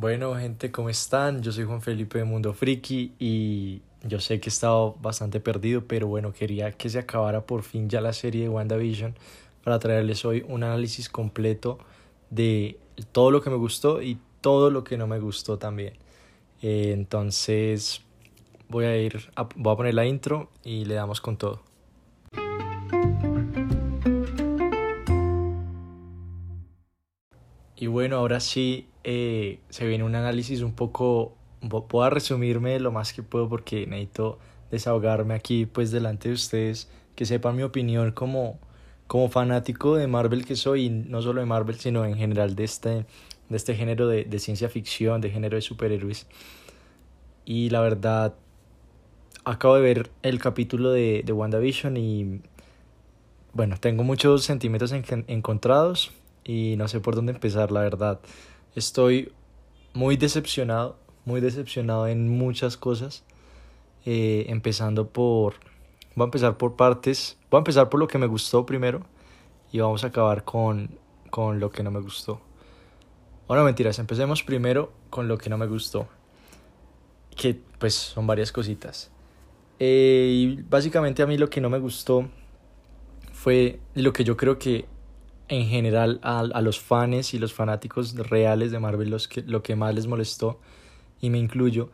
Bueno, gente, ¿cómo están? Yo soy Juan Felipe de Mundo Friki y yo sé que he estado bastante perdido, pero bueno, quería que se acabara por fin ya la serie de WandaVision para traerles hoy un análisis completo de todo lo que me gustó y todo lo que no me gustó también. Eh, entonces, voy a ir, a, voy a poner la intro y le damos con todo. Y bueno, ahora sí eh, se viene un análisis un poco, puedo resumirme lo más que puedo porque necesito desahogarme aquí pues delante de ustedes, que sepan mi opinión como, como fanático de Marvel que soy, y no solo de Marvel, sino en general de este, de este género de, de ciencia ficción, de género de superhéroes. Y la verdad, acabo de ver el capítulo de, de WandaVision y bueno, tengo muchos sentimientos encontrados y no sé por dónde empezar, la verdad. Estoy muy decepcionado, muy decepcionado en muchas cosas. Eh, empezando por... Voy a empezar por partes. Voy a empezar por lo que me gustó primero y vamos a acabar con, con lo que no me gustó. Bueno, mentiras, empecemos primero con lo que no me gustó. Que pues son varias cositas. Eh, y básicamente a mí lo que no me gustó fue lo que yo creo que en general a, a, los fans y los fanáticos reales de Marvel los que, lo que más les molestó, y me incluyo,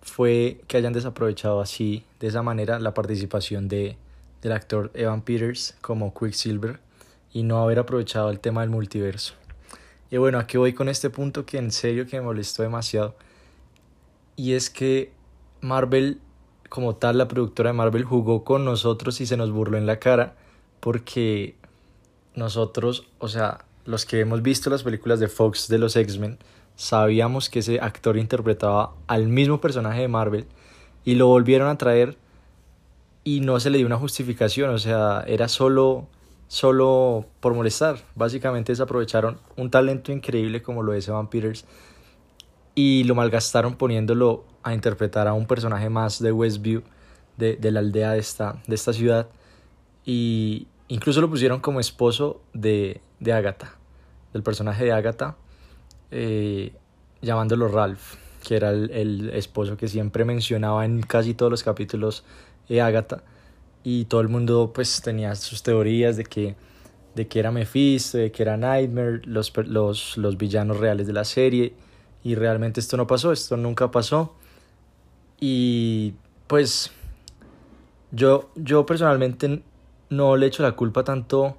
fue que hayan desaprovechado así, de esa manera, la participación de, del actor Evan Peters como Quicksilver y no haber aprovechado el tema del multiverso. Y bueno, aquí voy con este punto que en serio que me molestó demasiado. Y es que Marvel, como tal, la productora de Marvel jugó con nosotros y se nos burló en la cara porque nosotros, o sea, los que hemos visto las películas de Fox de los X-Men, sabíamos que ese actor interpretaba al mismo personaje de Marvel y lo volvieron a traer y no se le dio una justificación, o sea, era solo solo por molestar. Básicamente desaprovecharon un talento increíble como lo es Evan Peters y lo malgastaron poniéndolo a interpretar a un personaje más de Westview, de, de la aldea de esta, de esta ciudad. Y, Incluso lo pusieron como esposo de, de Agatha, del personaje de Agatha, eh, llamándolo Ralph, que era el, el, esposo que siempre mencionaba en casi todos los capítulos de Agatha. Y todo el mundo pues tenía sus teorías de que, de que era Mephisto, de que era Nightmare, los, los, los villanos reales de la serie. Y realmente esto no pasó, esto nunca pasó. Y pues yo, yo personalmente no le echo la culpa tanto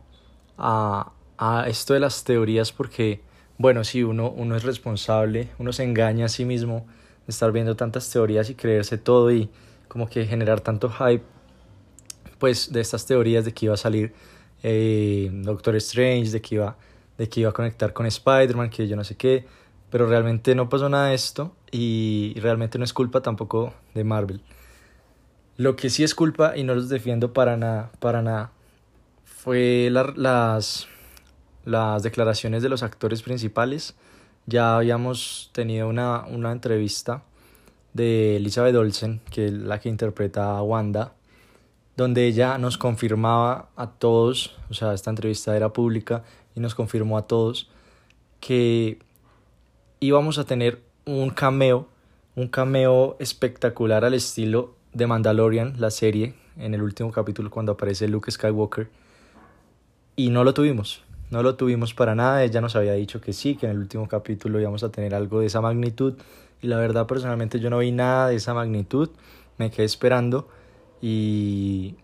a, a esto de las teorías porque, bueno, si uno, uno es responsable, uno se engaña a sí mismo de estar viendo tantas teorías y creerse todo y como que generar tanto hype, pues de estas teorías de que iba a salir eh, Doctor Strange, de que iba, de que iba a conectar con Spider-Man, que yo no sé qué, pero realmente no pasó nada de esto y realmente no es culpa tampoco de Marvel. Lo que sí es culpa, y no los defiendo para nada, para nada, fue las, las declaraciones de los actores principales. Ya habíamos tenido una, una entrevista de Elizabeth Olsen, que es la que interpreta a Wanda, donde ella nos confirmaba a todos, o sea, esta entrevista era pública y nos confirmó a todos que íbamos a tener un cameo, un cameo espectacular al estilo de Mandalorian, la serie, en el último capítulo cuando aparece Luke Skywalker. Y no lo tuvimos, no lo tuvimos para nada. Ella nos había dicho que sí, que en el último capítulo íbamos a tener algo de esa magnitud. Y la verdad, personalmente, yo no vi nada de esa magnitud. Me quedé esperando. Y,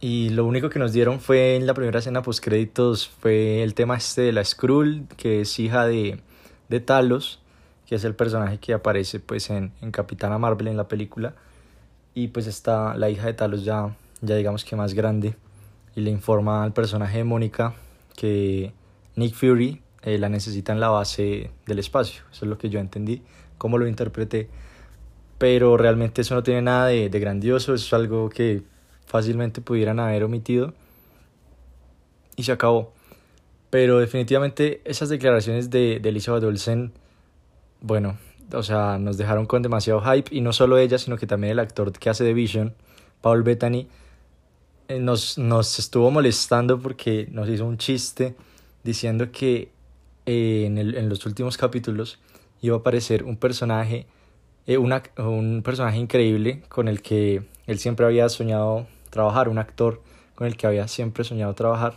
y lo único que nos dieron fue en la primera escena post créditos fue el tema este de la Skrull, que es hija de, de Talos, que es el personaje que aparece pues en, en Capitana Marvel en la película y pues está la hija de Talos ya, ya digamos que más grande y le informa al personaje de Mónica que Nick Fury eh, la necesita en la base del espacio. Eso es lo que yo entendí, cómo lo interpreté. Pero realmente eso no tiene nada de, de grandioso, eso es algo que fácilmente pudieran haber omitido y se acabó. Pero definitivamente esas declaraciones de, de Elizabeth Olsen, bueno, o sea, nos dejaron con demasiado hype y no solo ella, sino que también el actor que hace de Vision, Paul Bettany, eh, nos, nos estuvo molestando porque nos hizo un chiste diciendo que eh, en, el, en los últimos capítulos iba a aparecer un personaje, eh, una, un personaje increíble con el que él siempre había soñado trabajar, un actor con el que había siempre soñado trabajar.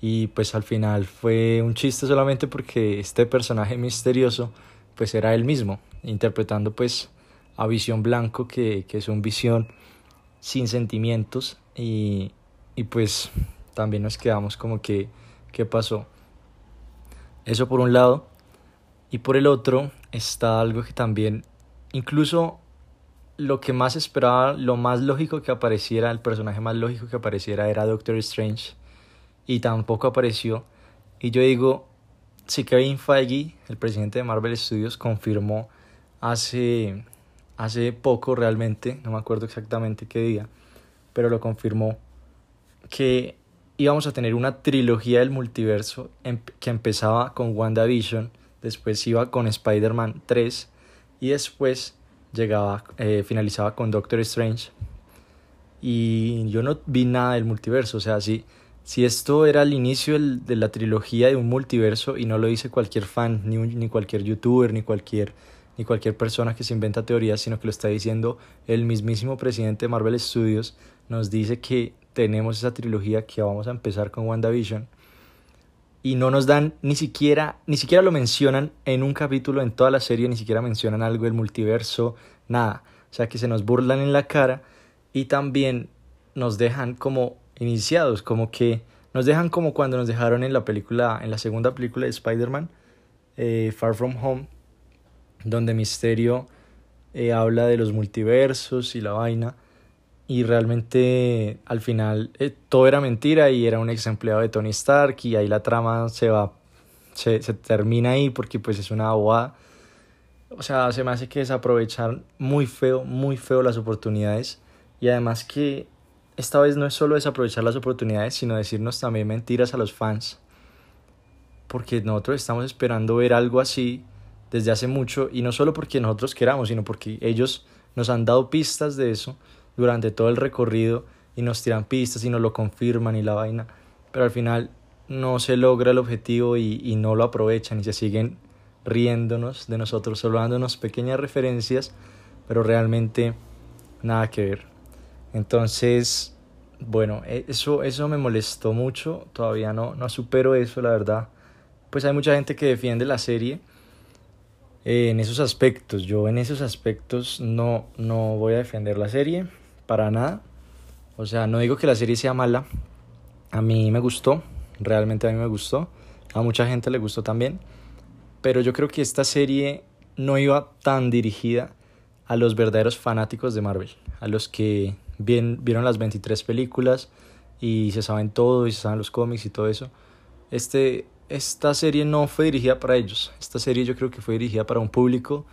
Y pues al final fue un chiste solamente porque este personaje misterioso pues era él mismo, interpretando pues a Visión Blanco, que, que es un visión sin sentimientos y, y pues también nos quedamos como que, ¿qué pasó? Eso por un lado. Y por el otro está algo que también, incluso lo que más esperaba, lo más lógico que apareciera, el personaje más lógico que apareciera era Doctor Strange. Y tampoco apareció. Y yo digo, si Kevin Feige, el presidente de Marvel Studios, confirmó hace, hace poco realmente, no me acuerdo exactamente qué día, pero lo confirmó, que íbamos a tener una trilogía del multiverso em, que empezaba con WandaVision, después iba con Spider-Man 3 y después llegaba, eh, finalizaba con Doctor Strange. Y yo no vi nada del multiverso, o sea, si, si esto era el inicio de la trilogía de un multiverso y no lo dice cualquier fan, ni, ni cualquier youtuber, ni cualquier, ni cualquier persona que se inventa teorías, sino que lo está diciendo el mismísimo presidente de Marvel Studios, nos dice que tenemos esa trilogía que vamos a empezar con WandaVision y no nos dan ni siquiera ni siquiera lo mencionan en un capítulo en toda la serie ni siquiera mencionan algo del multiverso nada. O sea que se nos burlan en la cara y también nos dejan como iniciados como que nos dejan como cuando nos dejaron en la película en la segunda película de Spider-Man eh, Far From Home donde Misterio eh, habla de los multiversos y la vaina y realmente al final eh, todo era mentira y era un ex empleado de Tony Stark y ahí la trama se va se, se termina ahí porque pues es una bobada. O sea se me hace que desaprovechar muy feo muy feo las oportunidades y además que esta vez no es solo desaprovechar las oportunidades sino decirnos también mentiras a los fans porque nosotros estamos esperando ver algo así desde hace mucho y no solo porque nosotros queramos sino porque ellos nos han dado pistas de eso durante todo el recorrido y nos tiran pistas y nos lo confirman y la vaina, pero al final no se logra el objetivo y, no lo aprovechan y se siguen riéndonos de nosotros, solo dándonos pequeñas referencias, pero realmente nada que ver. Entonces, bueno, e, eso, eso me molestó mucho, todavía no, no supero eso, la verdad. Pues hay mucha gente que defiende la serie en esos aspectos. Yo en esos aspectos no, no voy a defender la serie para nada. O sea, no digo que la serie sea mala. A mí me gustó, realmente a mí me gustó. A mucha gente le gustó también. Pero yo creo que esta serie no iba tan dirigida a los verdaderos fanáticos de Marvel, a los que bien, vieron las 23 películas y se saben todo y se saben los cómics y todo eso. Este, esta serie no fue dirigida para ellos. Esta serie yo creo que fue dirigida para un público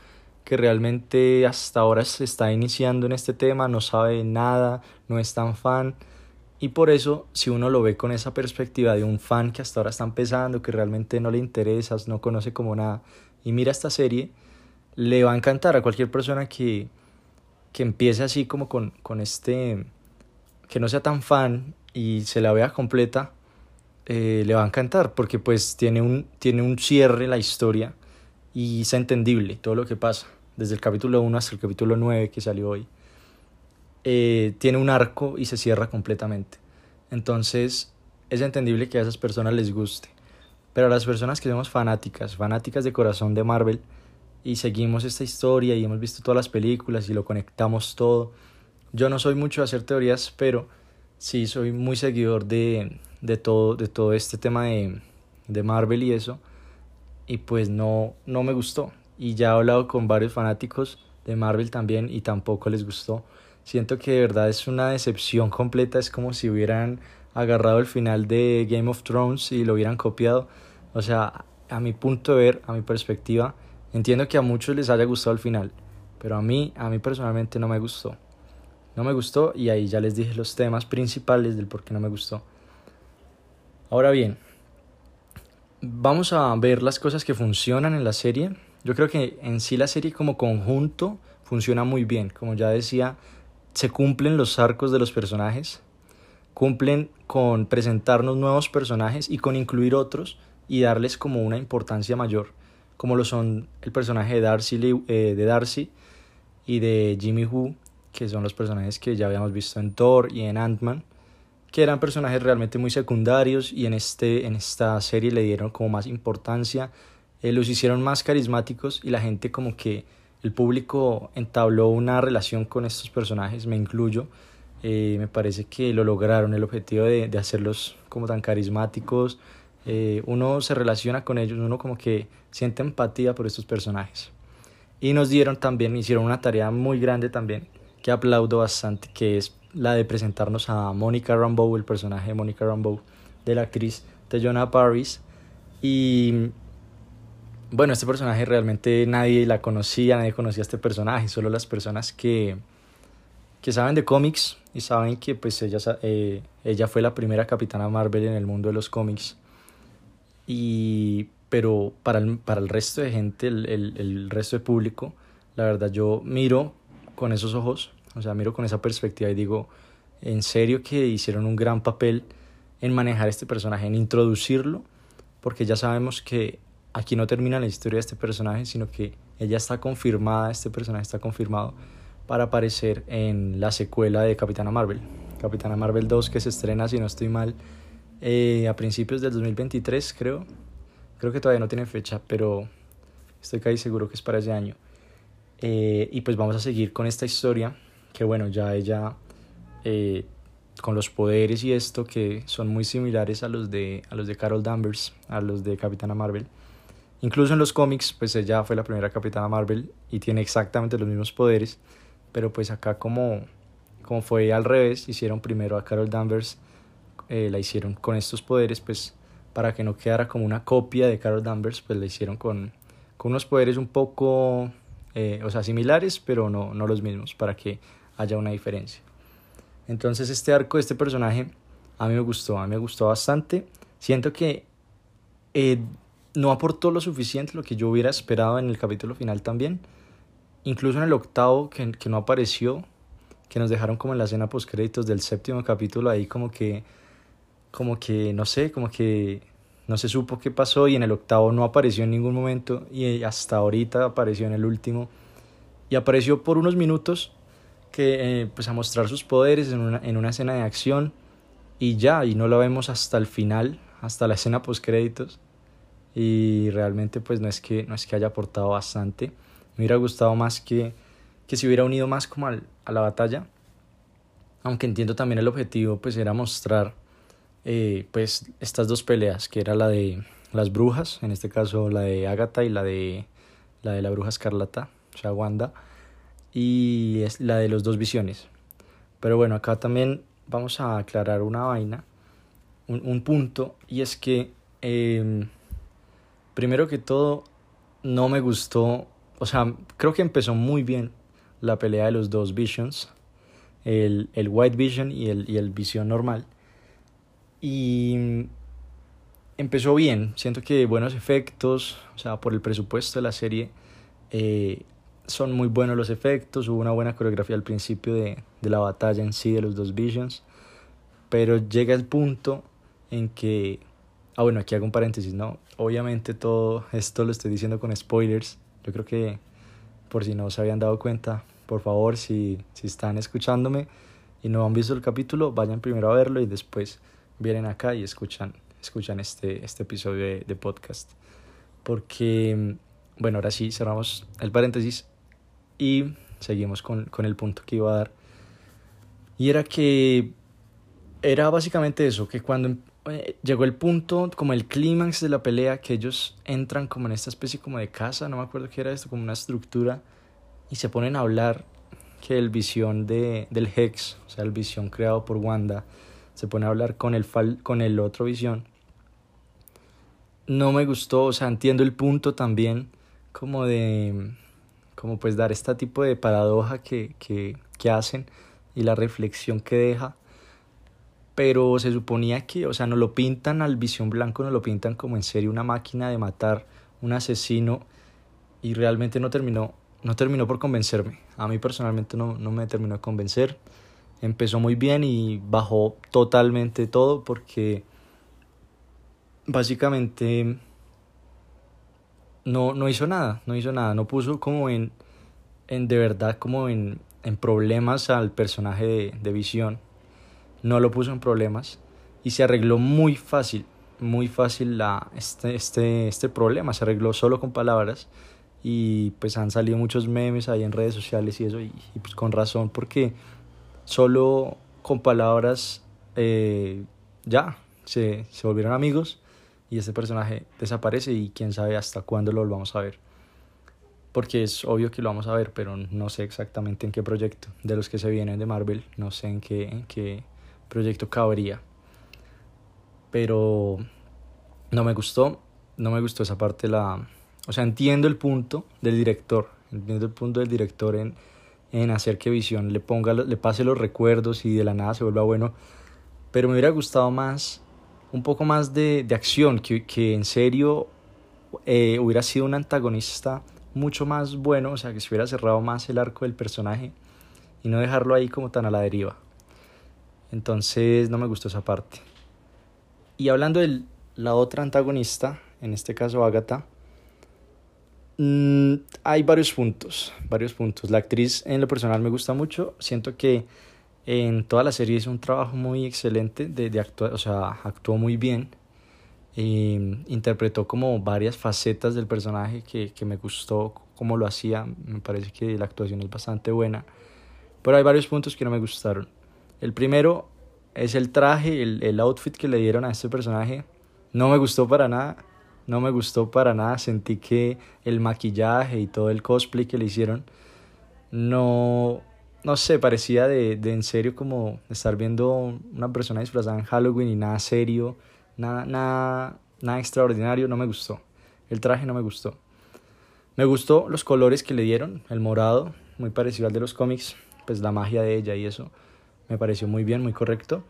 que realmente hasta ahora se está iniciando en este tema, no sabe nada, no es tan fan. Y por eso, si uno lo ve con esa perspectiva de un fan que hasta ahora está empezando, que realmente no le interesa, no conoce como nada, y mira esta serie, le va a encantar a cualquier persona que, que empiece así como con, con este, que no sea tan fan y se la vea completa, eh, le va a encantar, porque pues tiene un, tiene un cierre la historia y es entendible todo lo que pasa desde el capítulo 1 hasta el capítulo 9 que salió hoy, eh, tiene un arco y se cierra completamente. Entonces es entendible que a esas personas les guste. Pero a las personas que somos fanáticas, fanáticas de corazón de Marvel, y seguimos esta historia y hemos visto todas las películas y lo conectamos todo. Yo no soy mucho de hacer teorías, pero sí soy muy seguidor de, de, todo, de todo este tema de, de Marvel y eso. Y pues no, no me gustó y ya he hablado con varios fanáticos de Marvel también y tampoco les gustó. Siento que de verdad es una decepción completa, es como si hubieran agarrado el final de Game of Thrones y lo hubieran copiado. O sea, a mi punto de ver, a mi perspectiva, entiendo que a muchos les haya gustado el final, pero a mí, a mí personalmente no me gustó. No me gustó y ahí ya les dije los temas principales del por qué no me gustó. Ahora bien, vamos a ver las cosas que funcionan en la serie yo creo que en sí la serie como conjunto funciona muy bien. Como ya decía, se cumplen los arcos de los personajes, cumplen con presentarnos nuevos personajes y con incluir otros y darles como una importancia mayor. Como lo son el personaje de Darcy, eh, de Darcy y de Jimmy Who, que son los personajes que ya habíamos visto en Thor y en Ant-Man, que eran personajes realmente muy secundarios y en, este, en esta serie le dieron como más importancia, eh, los hicieron más carismáticos y la gente como que el público entabló una relación con estos personajes, me incluyo. Eh, me parece que lo lograron, el objetivo de, de hacerlos como tan carismáticos. Eh, uno se relaciona con ellos, uno como que siente empatía por estos personajes. Y nos dieron también, hicieron una tarea muy grande también, que aplaudo bastante, que es la de presentarnos a Monica Rambeau, el personaje de Monica Rambeau, de la actriz Jonah Paris. Y bueno, este personaje realmente nadie la conocía, nadie conocía a este personaje, solo las personas que, que saben de cómics y saben que pues ella, eh, ella fue la primera capitana Marvel en el mundo de los cómics. Y, pero para el, para el resto de gente, el, el, el resto de público, la verdad yo miro con esos ojos, o sea, miro con esa perspectiva y digo, en serio que hicieron un gran papel en manejar este personaje, en introducirlo, porque ya sabemos que aquí no termina la historia de este personaje, sino que ella está confirmada, este personaje está confirmado para aparecer en la secuela de Capitana Marvel. Capitana Marvel 2 que se estrena, si no estoy mal, eh, a principios del 2023 creo. Creo que todavía no tiene fecha, pero estoy casi seguro que es para ese año. Eh, y pues vamos a seguir con esta historia, que bueno, ya ella eh, con los poderes y esto que son muy similares a los de, a los de Carol Danvers, a los de Capitana Marvel Incluso en los cómics, pues ella fue la primera Capitana Marvel y tiene exactamente los mismos poderes, pero pues acá como, como fue al revés, hicieron primero a Carol Danvers, eh, la hicieron con estos poderes, pues para que no quedara como una copia de Carol Danvers, pues la hicieron con, con unos poderes un poco, eh, o sea, similares, pero no, no los mismos, para que haya una diferencia. Entonces este arco de este personaje a mí me gustó, a mí me gustó bastante. Siento que eh, no aportó lo suficiente, lo que yo hubiera esperado en el capítulo final también. Incluso en el octavo, que, que no apareció, que nos dejaron como en la escena post créditos del séptimo capítulo, ahí como que, como que, no sé, como que no se supo qué pasó y en el octavo no apareció en ningún momento y hasta ahorita apareció en el último. Y apareció por unos minutos que eh, pues a mostrar sus poderes en una, en una escena de acción y ya y no lo vemos hasta el final hasta la escena post créditos y realmente pues no es que, no es que haya aportado bastante. Me hubiera gustado más que, que se hubiera unido más como al, a la batalla, aunque entiendo también el objetivo pues era mostrar eh, pues estas dos peleas, que era la de las brujas, en este caso la de Agatha y la de la de la bruja escarlata, o sea, Wanda, y es la de los dos visiones. Pero bueno, acá también vamos a aclarar una vaina, un, un punto, y es que eh, Primero que todo, no me gustó, o sea, creo que empezó muy bien la pelea de los dos Visions, el, el White Vision y el, y el Visión normal. Y empezó bien, siento que buenos efectos, o sea, por el presupuesto de la serie, eh, son muy buenos los efectos, hubo una buena coreografía al principio de, de la batalla en sí de los dos Visions, pero llega el punto en que Ah, bueno, aquí hago un paréntesis, ¿no? Obviamente todo esto lo estoy diciendo con spoilers. Yo creo que por si no se habían dado cuenta, por favor, si, si están escuchándome y no han visto el capítulo, vayan primero a verlo y después vienen acá y escuchan, escuchan este, este episodio de, podcast. Porque, bueno, ahora sí cerramos el paréntesis y seguimos con, con el punto que iba a dar. Y era que era básicamente eso, que cuando eh, llegó el punto, como el clímax de la pelea, que ellos entran como en esta especie como de casa, no me acuerdo qué era esto, como una estructura, y se ponen a hablar que el visión de, del Hex, o sea, el visión creado por Wanda, se pone a hablar con el, fal, con el otro visión. No me gustó, o sea, entiendo el punto también, como de, como pues dar este tipo de paradoja que, que, que hacen y la reflexión que deja pero se suponía que, o sea, no lo pintan al visión blanco, no lo pintan como en serio una máquina de matar, un asesino, y realmente no terminó, no terminó por convencerme. A mí personalmente no, no me terminó de convencer. Empezó muy bien y bajó totalmente todo porque básicamente no, no hizo nada, no hizo nada, no puso como en, en de verdad como en, en problemas al personaje de, de Visión, no lo puso en problemas y se arregló muy fácil, muy fácil la, este, este, este problema, se arregló solo con palabras y pues han salido muchos memes ahí en redes sociales y eso y, pues con razón porque solo con palabras eh, ya se, se volvieron amigos y este personaje desaparece y quién sabe hasta cuándo lo vamos a ver. Porque es obvio que lo vamos a ver, pero no sé exactamente en qué proyecto. De los que se vienen de Marvel, no sé en qué, en qué proyecto cabría. Pero no me gustó, no me gustó esa parte la... O sea, entiendo el punto del director, entiendo el punto del director en, en hacer que Visión le ponga, le pase los recuerdos y de la nada se vuelva bueno. Pero me hubiera gustado más un poco más de, de acción, que, que, en serio eh, hubiera sido un antagonista mucho más bueno, o sea, que se hubiera cerrado más el arco del personaje y no dejarlo ahí como tan a la deriva. Entonces no me gustó esa parte. Y hablando de la otra antagonista, en este caso Agatha, mmm, hay varios puntos, varios puntos. La actriz en lo personal me gusta mucho, siento que en toda la serie hizo un trabajo muy excelente de, de actuar, o sea, actuó muy bien. E interpretó como varias facetas del personaje que, que me gustó cómo lo hacía. Me parece que la actuación es bastante buena. Pero hay varios puntos que no me gustaron. El primero es el traje, el, el outfit que le dieron a este personaje. No me gustó para nada. No me gustó para nada. Sentí que el maquillaje y todo el cosplay que le hicieron no, no sé, parecía de, de en serio como estar viendo una persona disfrazada en Halloween y nada serio, nada, nada, nada extraordinario, no me gustó. El traje no me gustó. Me gustó los colores que le dieron, el morado, muy parecido al de los cómics, pues la magia de ella y eso me pareció muy bien, muy correcto.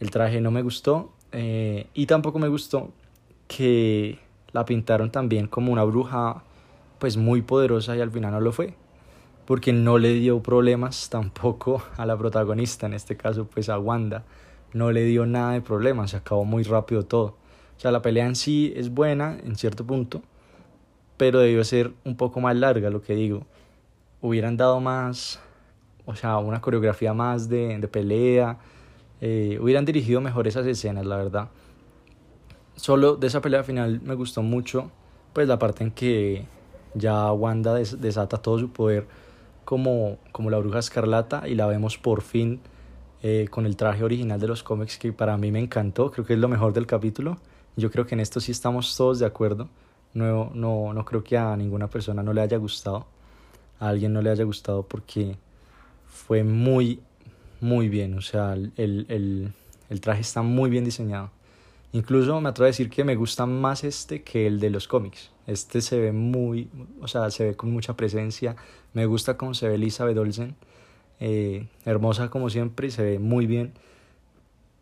El traje no me gustó eh, y tampoco me gustó que la pintaron también como una bruja pues muy poderosa y al final no lo fue porque no le dio problemas tampoco a la protagonista, en este caso pues a Wanda, no le dio nada de problemas, se acabó muy rápido todo. O sea, la pelea en sí es buena en cierto punto, pero debió ser un poco más larga, lo que digo. Hubieran dado más, o sea, una coreografía más de, pelea, eh, hubieran dirigido mejor esas escenas, la verdad. Solo de esa pelea final me gustó mucho, pues la parte en que ya Wanda desata todo su poder como, como la bruja escarlata y la vemos por fin eh, con el traje original de los cómics que para mí me encantó, creo que es lo mejor del capítulo. Yo creo que en esto sí estamos todos de acuerdo. No, no, no creo que a ninguna persona no le haya gustado. A alguien no le haya gustado porque fue muy, muy bien. O sea, el, el, el traje está muy bien diseñado. Incluso me atrevo a decir que me gusta más este que el de los cómics. Este se ve muy, o sea, se ve con mucha presencia. Me gusta cómo se ve Elizabeth Olsen. Eh, hermosa como siempre y se ve muy bien.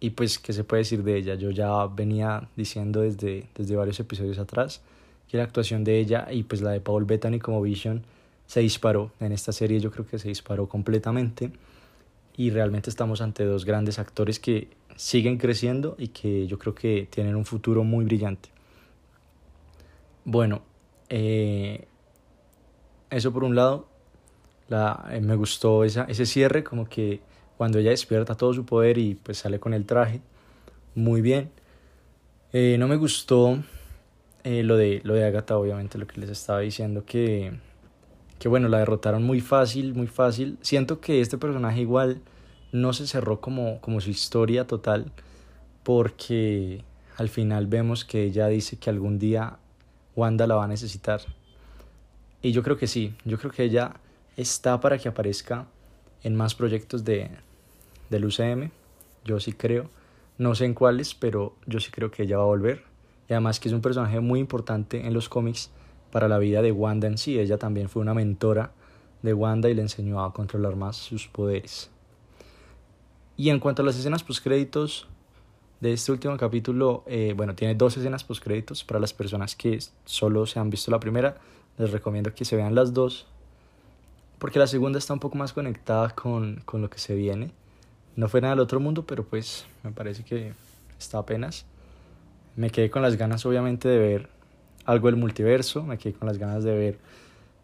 Y pues, ¿qué se puede decir de ella? Yo ya venía diciendo desde, desde varios episodios atrás que la actuación de ella y pues la de Paul Bettany como Vision se disparó. En esta serie yo creo que se disparó completamente. Y realmente estamos ante dos grandes actores que siguen creciendo y que yo creo que tienen un futuro muy brillante. Bueno, eh, eso por un lado, la, eh, me gustó esa, ese cierre, como que cuando ella despierta todo su poder y pues sale con el traje, muy bien. Eh, no me gustó lo, de, lo de Agatha, obviamente, lo que les estaba diciendo, que, que bueno, la derrotaron muy fácil, muy fácil. Siento que este personaje igual no se cerró como, como su historia total porque al final vemos que ella dice que algún día Wanda la va a necesitar. Y yo creo que sí, yo creo que ella está para que aparezca en más proyectos de, del UCM, yo sí creo, no sé en cuáles, pero yo sí creo que ella va a volver. Y además que es un personaje muy importante en los cómics para la vida de Wanda en sí, ella también fue una mentora de Wanda y le enseñó a controlar más sus poderes. Y en cuanto a las escenas postcréditos de este último capítulo, eh, bueno, tiene dos escenas postcréditos para las personas que solo se han visto la primera. Les recomiendo que se vean las dos, porque la segunda está un poco más conectada con, con lo que se viene. No fue nada del otro mundo, pero pues me parece que está apenas. Me quedé con las ganas, obviamente, de ver algo del multiverso, me quedé con las ganas de ver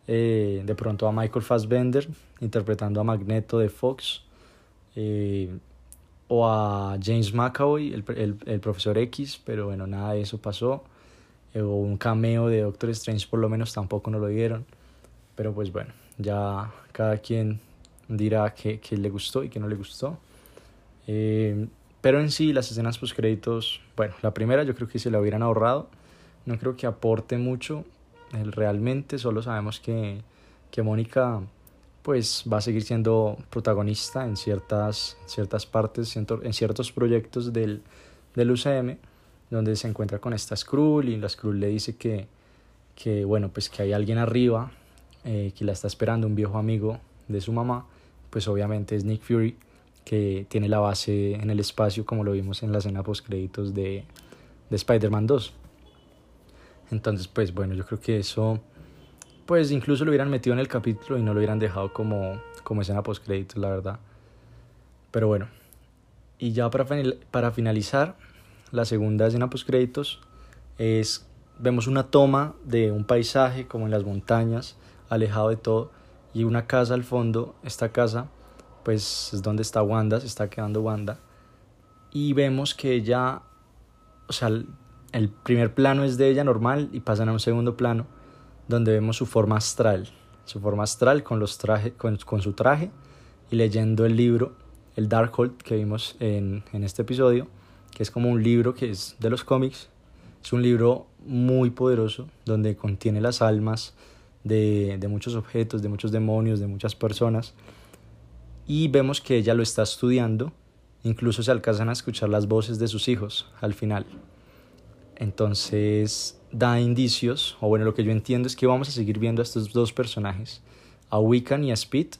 eh, de pronto a Michael Fassbender interpretando a Magneto de Fox, eh, o a James McAvoy, el, el, el, profesor X, pero bueno, nada de eso pasó, o un cameo de Doctor Strange por lo menos tampoco nos lo dieron, pero pues bueno, ya cada quien dirá que, que le gustó y que no le gustó. Eh, pero en sí, las escenas post créditos, bueno, la primera yo creo que se la hubieran ahorrado. No creo que aporte mucho realmente, solo sabemos que, que Mónica pues va a seguir siendo protagonista en ciertas, ciertas partes, en ciertos proyectos del, del UCM, donde se encuentra con esta Skrull y la Skrull le dice que, que, bueno, pues que hay alguien arriba eh, que la está esperando, un viejo amigo de su mamá, pues obviamente es Nick Fury, que tiene la base en el espacio como lo vimos en la escena post créditos de, de Spider-Man 2. Entonces, pues bueno, yo creo que eso, pues incluso lo hubieran metido en el capítulo y no lo hubieran dejado como, como escena post créditos, la verdad. Pero bueno, y ya para, para finalizar, la segunda escena post créditos es, vemos una toma de un paisaje como en las montañas, alejado de todo, y una casa al fondo, esta casa pues es donde está Wanda, se está quedando Wanda. Y vemos que ella, o sea, el primer plano es de ella normal y pasan a un segundo plano donde vemos su forma astral, su forma astral con, los traje, con, con su traje y leyendo el libro, el Darkhold que vimos en, en este episodio, que es como un libro que es de los cómics. Es un libro muy poderoso donde contiene las almas de, de muchos objetos, de muchos demonios, de muchas personas y vemos que ella lo está estudiando, incluso se alcanzan a escuchar las voces de sus hijos al final. Entonces da indicios, o bueno, lo que yo entiendo es que vamos a seguir viendo a estos dos personajes, a Wiccan y a Speed,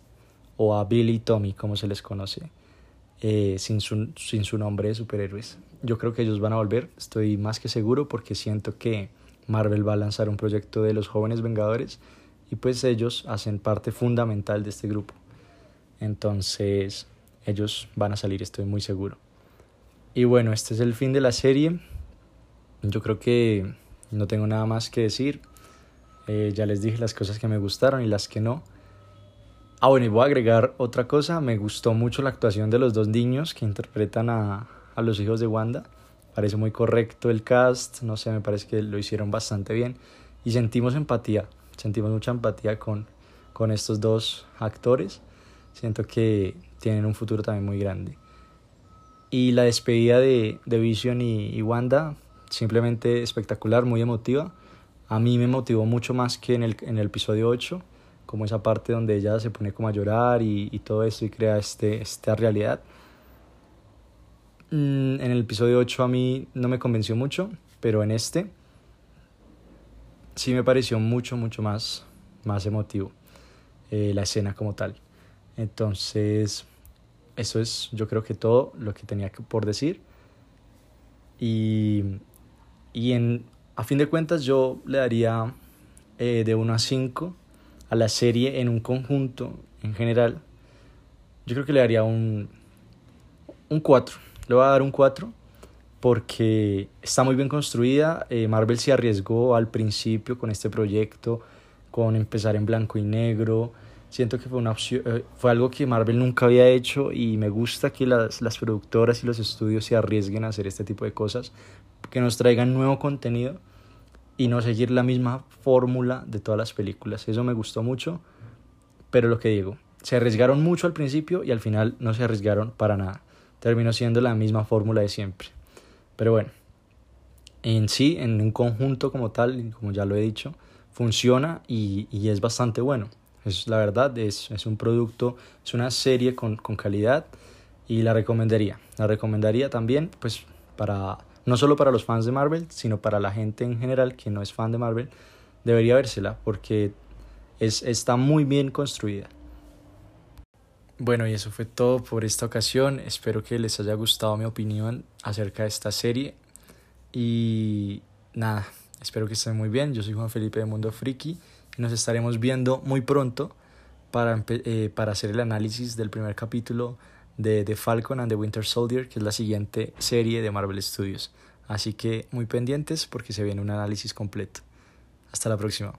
o a Billy y Tommy, como se les conoce, eh, sin, su, sin su nombre de superhéroes. Yo creo que ellos van a volver, estoy más que seguro, porque siento que Marvel va a lanzar un proyecto de los jóvenes Vengadores y pues ellos hacen parte fundamental de este grupo. Entonces ellos van a salir, estoy muy seguro. Y bueno, este es el fin de la serie. Yo creo que no tengo nada más que decir. Eh, ya les dije las cosas que me gustaron y las que no. Ah, bueno, y voy a agregar otra cosa. Me gustó mucho la actuación de los dos niños que interpretan a, a los hijos de Wanda. Parece muy correcto el cast. No sé, me parece que lo hicieron bastante bien. Y sentimos empatía. Sentimos mucha empatía con, con estos dos actores siento que tienen un futuro también muy grande. Y la despedida de, de Vision y, Wanda, simplemente espectacular, muy emotiva. A mí me motivó mucho más que en el, en el episodio 8, como esa parte donde ella se pone como a llorar y, y todo esto y crea este, esta realidad. Mm, en el episodio 8 a mí no me convenció mucho, pero en este sí me pareció mucho, mucho más, más emotivo eh, la escena como tal. Entonces, eso es yo creo que todo lo que tenía por decir. Y, y en, a fin de cuentas yo le daría eh, de 1 a 5 a la serie en un conjunto, en general. Yo creo que le daría un, un 4. Le voy a dar un 4 porque está muy bien construida. Eh, Marvel se arriesgó al principio con este proyecto, con empezar en blanco y negro Siento que fue, una opción, eh, fue algo que Marvel nunca había hecho y me gusta que las, las productoras y los estudios se arriesguen a hacer este tipo de cosas, que nos traigan nuevo contenido y no seguir la misma fórmula de todas las películas. Eso me gustó mucho, pero lo que digo, se arriesgaron mucho al principio y al final no se arriesgaron para nada. Terminó siendo la misma fórmula de siempre. Pero bueno, en sí, en un conjunto como tal, como ya lo he dicho, funciona y, y es bastante bueno. Es la verdad, es, es un producto, es una serie con, con calidad y la recomendaría. La recomendaría también, pues, para no solo para los fans de Marvel, sino para la gente en general que no es fan de Marvel, debería vérsela porque es, está muy bien construida. Bueno, y eso fue todo por esta ocasión. Espero que les haya gustado mi opinión acerca de esta serie. Y nada, espero que estén muy bien. Yo soy Juan Felipe de Mundo Friki nos estaremos viendo muy pronto para, eh, para hacer el análisis del primer capítulo de The Falcon and the Winter Soldier, que es la siguiente serie de Marvel Studios. Así que muy pendientes porque se viene un análisis completo. Hasta la próxima.